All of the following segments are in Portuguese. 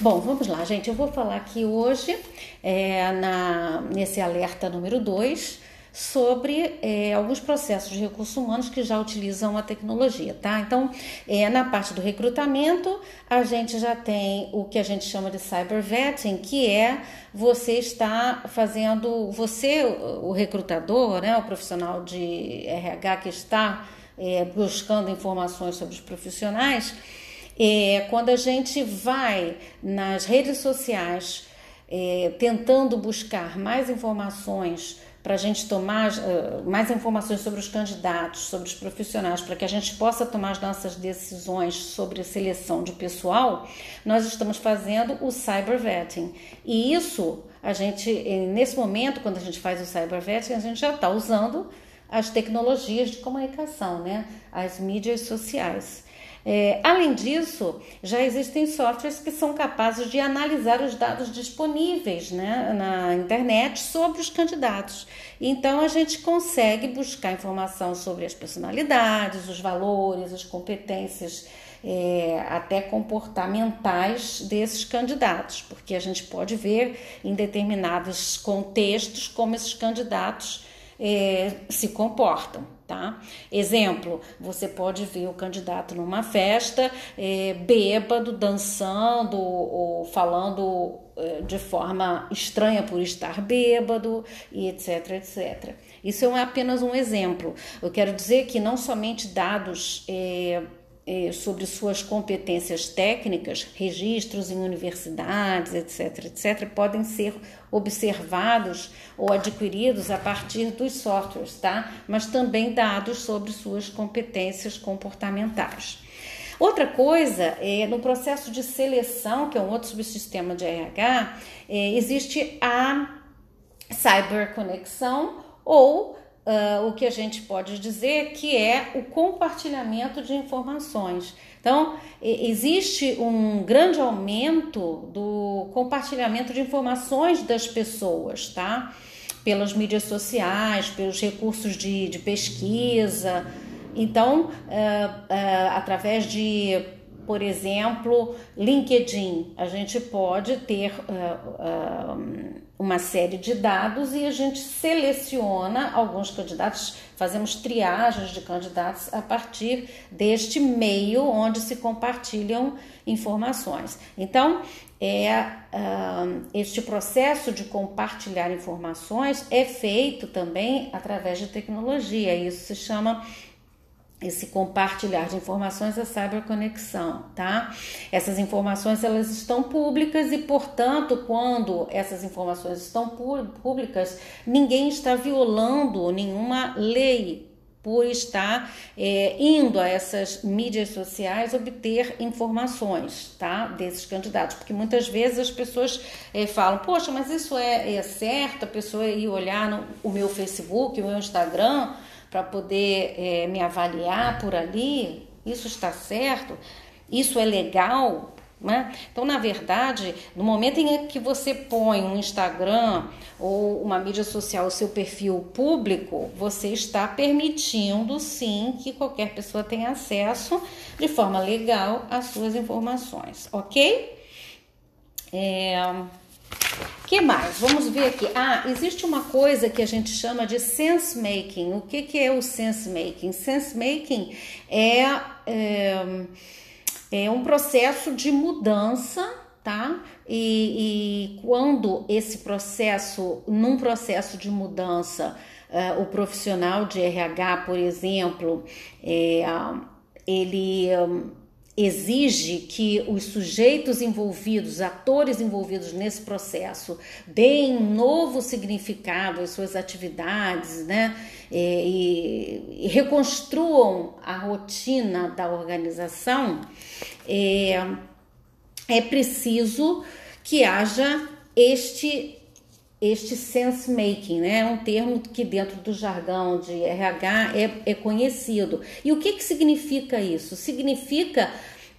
Bom, vamos lá, gente. Eu vou falar aqui hoje, é, na, nesse alerta número 2, sobre é, alguns processos de recursos humanos que já utilizam a tecnologia, tá? Então, é, na parte do recrutamento, a gente já tem o que a gente chama de cyber vetting, que é você está fazendo, você, o recrutador, né, o profissional de RH que está é, buscando informações sobre os profissionais, é, quando a gente vai nas redes sociais é, tentando buscar mais informações para a gente tomar uh, mais informações sobre os candidatos, sobre os profissionais, para que a gente possa tomar as nossas decisões sobre a seleção de pessoal, nós estamos fazendo o cyber vetting. E isso, a gente, nesse momento, quando a gente faz o cyber vetting, a gente já está usando as tecnologias de comunicação, né? as mídias sociais. É, além disso, já existem softwares que são capazes de analisar os dados disponíveis né, na internet sobre os candidatos. Então, a gente consegue buscar informação sobre as personalidades, os valores, as competências. É, até comportamentais desses candidatos, porque a gente pode ver em determinados contextos como esses candidatos é, se comportam. Tá? Exemplo, você pode ver o candidato numa festa, é, bêbado, dançando ou falando é, de forma estranha por estar bêbado e etc, etc. Isso é apenas um exemplo. Eu quero dizer que não somente dados é, é, sobre suas competências técnicas, registros em universidades, etc., etc., podem ser observados ou adquiridos a partir dos softwares, tá? Mas também dados sobre suas competências comportamentais. Outra coisa, é, no processo de seleção, que é um outro subsistema de RH, é, existe a cyberconexão ou uh, o que a gente pode dizer que é o compartilhamento de informações. Então, existe um grande aumento do compartilhamento de informações das pessoas, tá? Pelas mídias sociais, pelos recursos de, de pesquisa. Então, uh, uh, através de por exemplo, LinkedIn, a gente pode ter uh, uh, uma série de dados e a gente seleciona alguns candidatos, fazemos triagens de candidatos a partir deste meio onde se compartilham informações. Então, é uh, este processo de compartilhar informações é feito também através de tecnologia. Isso se chama esse compartilhar de informações é cyberconexão, tá? Essas informações elas estão públicas e, portanto, quando essas informações estão públicas, ninguém está violando nenhuma lei por estar é, indo a essas mídias sociais obter informações, tá? Desses candidatos, porque muitas vezes as pessoas é, falam, poxa, mas isso é, é certo, a pessoa ir olhar no o meu Facebook, o meu Instagram para poder é, me avaliar por ali, isso está certo, isso é legal. Né? Então, na verdade, no momento em que você põe um Instagram ou uma mídia social, o seu perfil público, você está permitindo sim que qualquer pessoa tenha acesso de forma legal às suas informações, ok? É que mais? Vamos ver aqui. Ah, existe uma coisa que a gente chama de sense making. O que, que é o sense making? Sense making é, é, é um processo de mudança, tá? E, e, quando esse processo, num processo de mudança, uh, o profissional de RH, por exemplo, é, ele. Exige que os sujeitos envolvidos, atores envolvidos nesse processo, deem um novo significado às suas atividades, né? E, e reconstruam a rotina da organização, é, é preciso que haja este este sense making, né? É um termo que dentro do jargão de RH é, é conhecido. E o que, que significa isso? Significa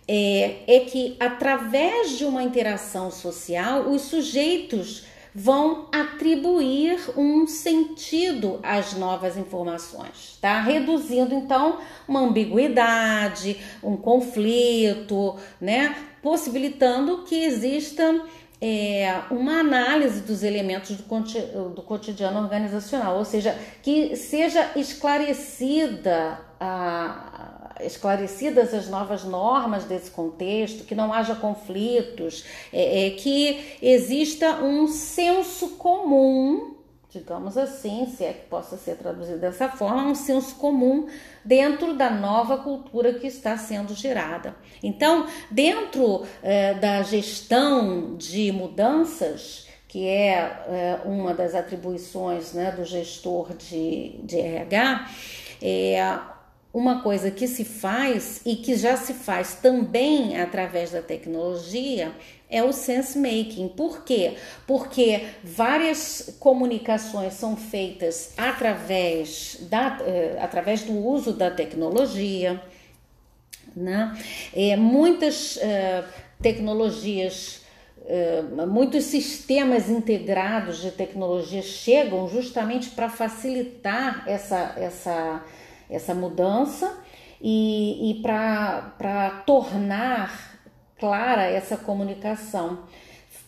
é, é que através de uma interação social, os sujeitos vão atribuir um sentido às novas informações, tá? Reduzindo então uma ambiguidade, um conflito, né? Possibilitando que exista é, uma análise dos elementos do, do cotidiano organizacional, ou seja, que seja esclarecida a, esclarecidas as novas normas desse contexto, que não haja conflitos, é, é, que exista um senso comum, digamos assim, se é que possa ser traduzido dessa forma, um senso comum dentro da nova cultura que está sendo gerada. Então, dentro é, da gestão de mudanças, que é, é uma das atribuições né, do gestor de, de RH, é, uma coisa que se faz e que já se faz também através da tecnologia é o sense making. Por quê? Porque várias comunicações são feitas através, da, eh, através do uso da tecnologia, né? É, muitas uh, tecnologias, uh, muitos sistemas integrados de tecnologia chegam justamente para facilitar essa, essa essa mudança e, e para tornar clara essa comunicação,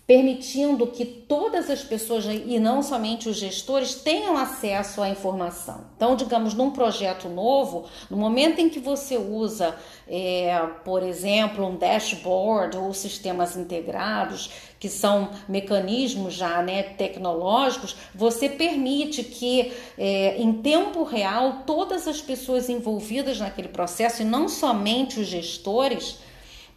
permitindo que todas as pessoas e não somente os gestores tenham acesso à informação. Então, digamos, num projeto novo, no momento em que você usa, é, por exemplo, um dashboard ou sistemas integrados, que são mecanismos já né, tecnológicos, você permite que é, em tempo real todas as pessoas envolvidas naquele processo, e não somente os gestores,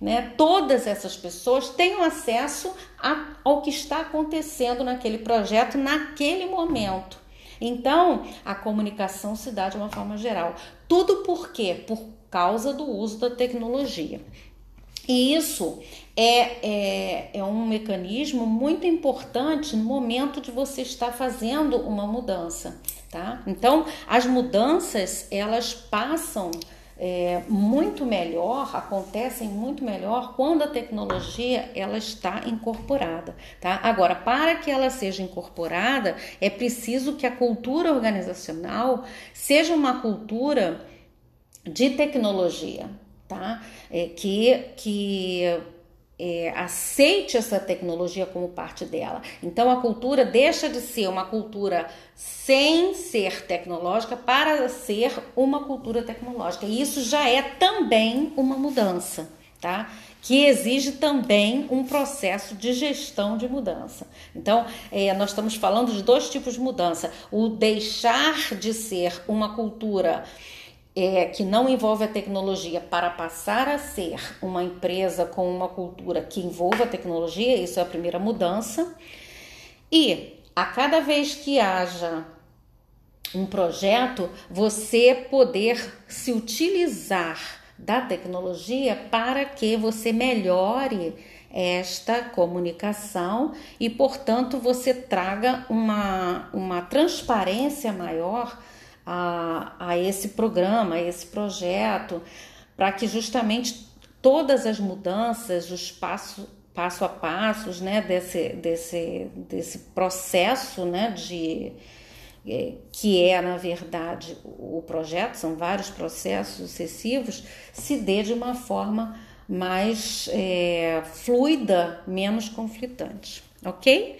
né, todas essas pessoas tenham acesso a, ao que está acontecendo naquele projeto naquele momento. Então, a comunicação se dá de uma forma geral. Tudo por quê? Por causa do uso da tecnologia. E isso é, é, é um mecanismo muito importante no momento de você estar fazendo uma mudança, tá? Então, as mudanças, elas passam é, muito melhor, acontecem muito melhor quando a tecnologia ela está incorporada, tá? Agora, para que ela seja incorporada, é preciso que a cultura organizacional seja uma cultura de tecnologia, tá? É, que, que é, aceite essa tecnologia como parte dela. Então a cultura deixa de ser uma cultura sem ser tecnológica para ser uma cultura tecnológica. E isso já é também uma mudança, tá? Que exige também um processo de gestão de mudança. Então, é, nós estamos falando de dois tipos de mudança: o deixar de ser uma cultura é, que não envolve a tecnologia para passar a ser uma empresa com uma cultura que envolva a tecnologia, isso é a primeira mudança. E a cada vez que haja um projeto, você poder se utilizar da tecnologia para que você melhore esta comunicação e, portanto, você traga uma, uma transparência maior a, a esse programa, a esse projeto, para que justamente todas as mudanças, os passos passo a passos né, desse, desse, desse processo né, de, é, que é, na verdade, o projeto, são vários processos sucessivos, se dê de uma forma mais é, fluida, menos conflitante ok?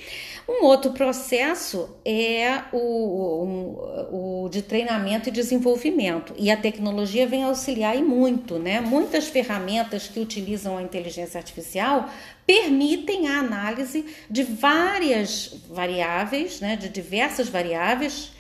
Um outro processo é o, o, o, de treinamento e desenvolvimento, e a tecnologia vem auxiliar e muito, né? Muitas ferramentas que utilizam a inteligência artificial permitem a análise de várias variáveis, né? De diversas variáveis,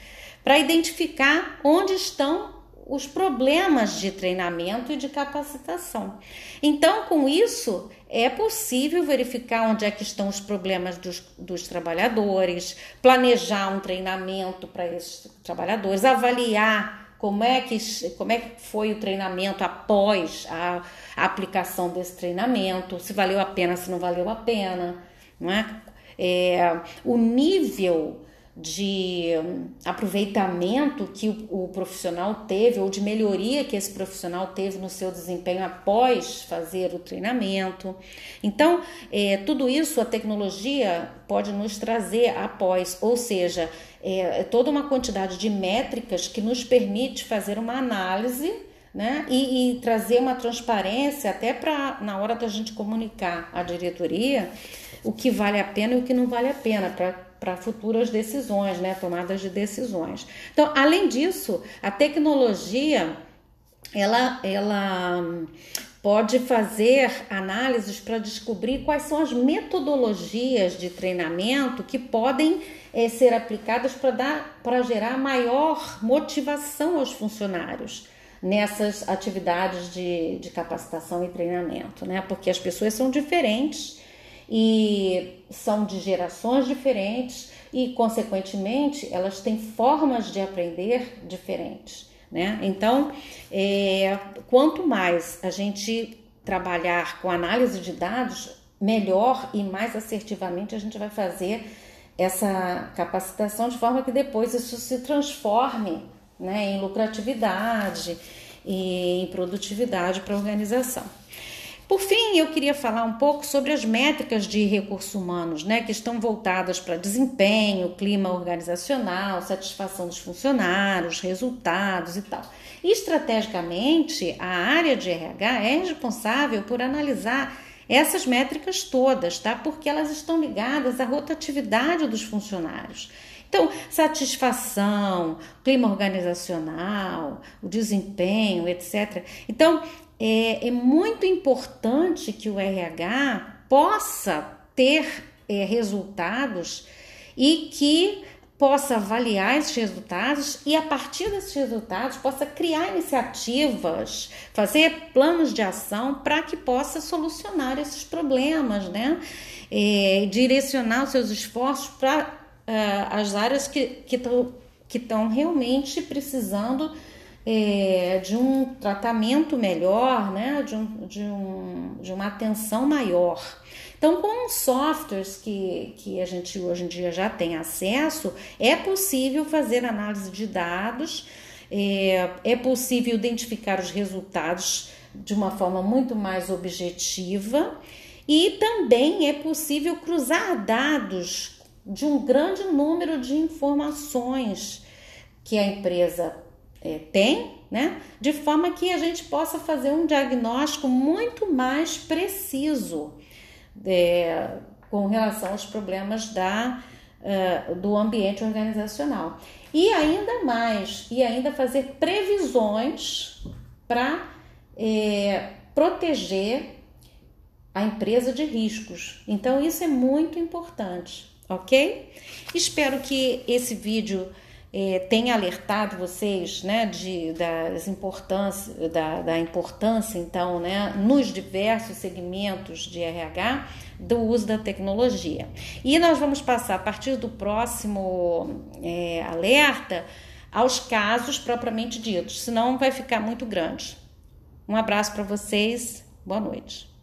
para identificar onde estão os problemas de treinamento e de capacitação. Então, com isso, é possível verificar onde é que estão os problemas dos, dos trabalhadores, planejar um treinamento para esses trabalhadores, avaliar como é que, como é que foi o treinamento após a, a aplicação desse treinamento, se valeu a pena, se não valeu a pena, não é? é o nível de hum, aproveitamento que o, o, profissional teve ou de melhoria que esse profissional teve no seu desempenho após fazer o treinamento. Então, é, tudo isso a tecnologia pode nos trazer após, ou seja, é, é toda uma quantidade de métricas que nos permite fazer uma análise né? E, e, trazer uma transparência até para na hora da gente comunicar à diretoria o que vale a pena e o que não vale a pena para futuras decisões, né? Tomadas de decisões. Então, além disso, a tecnologia ela, ela pode fazer análises para descobrir quais são as metodologias de treinamento que podem é, ser aplicadas para gerar maior motivação aos funcionários nessas atividades de, de capacitação e treinamento, né? Porque as pessoas são diferentes e são de gerações diferentes e, consequentemente, elas têm formas de aprender diferentes, né? Então, é, quanto mais a gente trabalhar com análise de dados, melhor e mais assertivamente a gente vai fazer essa capacitação de forma que depois isso se transforme né, em lucratividade e em produtividade para a organização. Por fim, eu queria falar um pouco sobre as métricas de recursos humanos, né, que estão voltadas para desempenho, clima organizacional, satisfação dos funcionários, resultados e tal. E, estrategicamente, a área de RH é responsável por analisar essas métricas todas, tá? Porque elas estão ligadas à rotatividade dos funcionários. Então, satisfação, clima organizacional, o desempenho, etc. Então, é, é muito importante que o RH possa ter é, resultados e que possa avaliar esses resultados e a partir desses resultados possa criar iniciativas, fazer planos de ação para que possa solucionar esses problemas, né? É, direcionar os seus esforços para uh, as áreas que estão que realmente precisando é, de um tratamento melhor, né? de, um, de, um, de uma atenção maior. Então, com softwares que, que a gente hoje em dia já tem acesso, é possível fazer análise de dados, é, é possível identificar os resultados de uma forma muito mais objetiva e também é possível cruzar dados de um grande número de informações que a empresa é, tem, né? De forma que a gente possa fazer um diagnóstico muito mais preciso é, com relação aos problemas da, uh, do ambiente organizacional. E ainda mais, e ainda fazer previsões para é, proteger a empresa de riscos. Então, isso é muito importante ok? Espero que esse vídeo eh, tenha alertado vocês, né, de, das importância, da, da importância, então, né, nos diversos segmentos de RH do uso da tecnologia. E nós vamos passar a partir do próximo eh, alerta aos casos propriamente ditos, senão vai ficar muito grande. Um abraço para vocês, boa noite.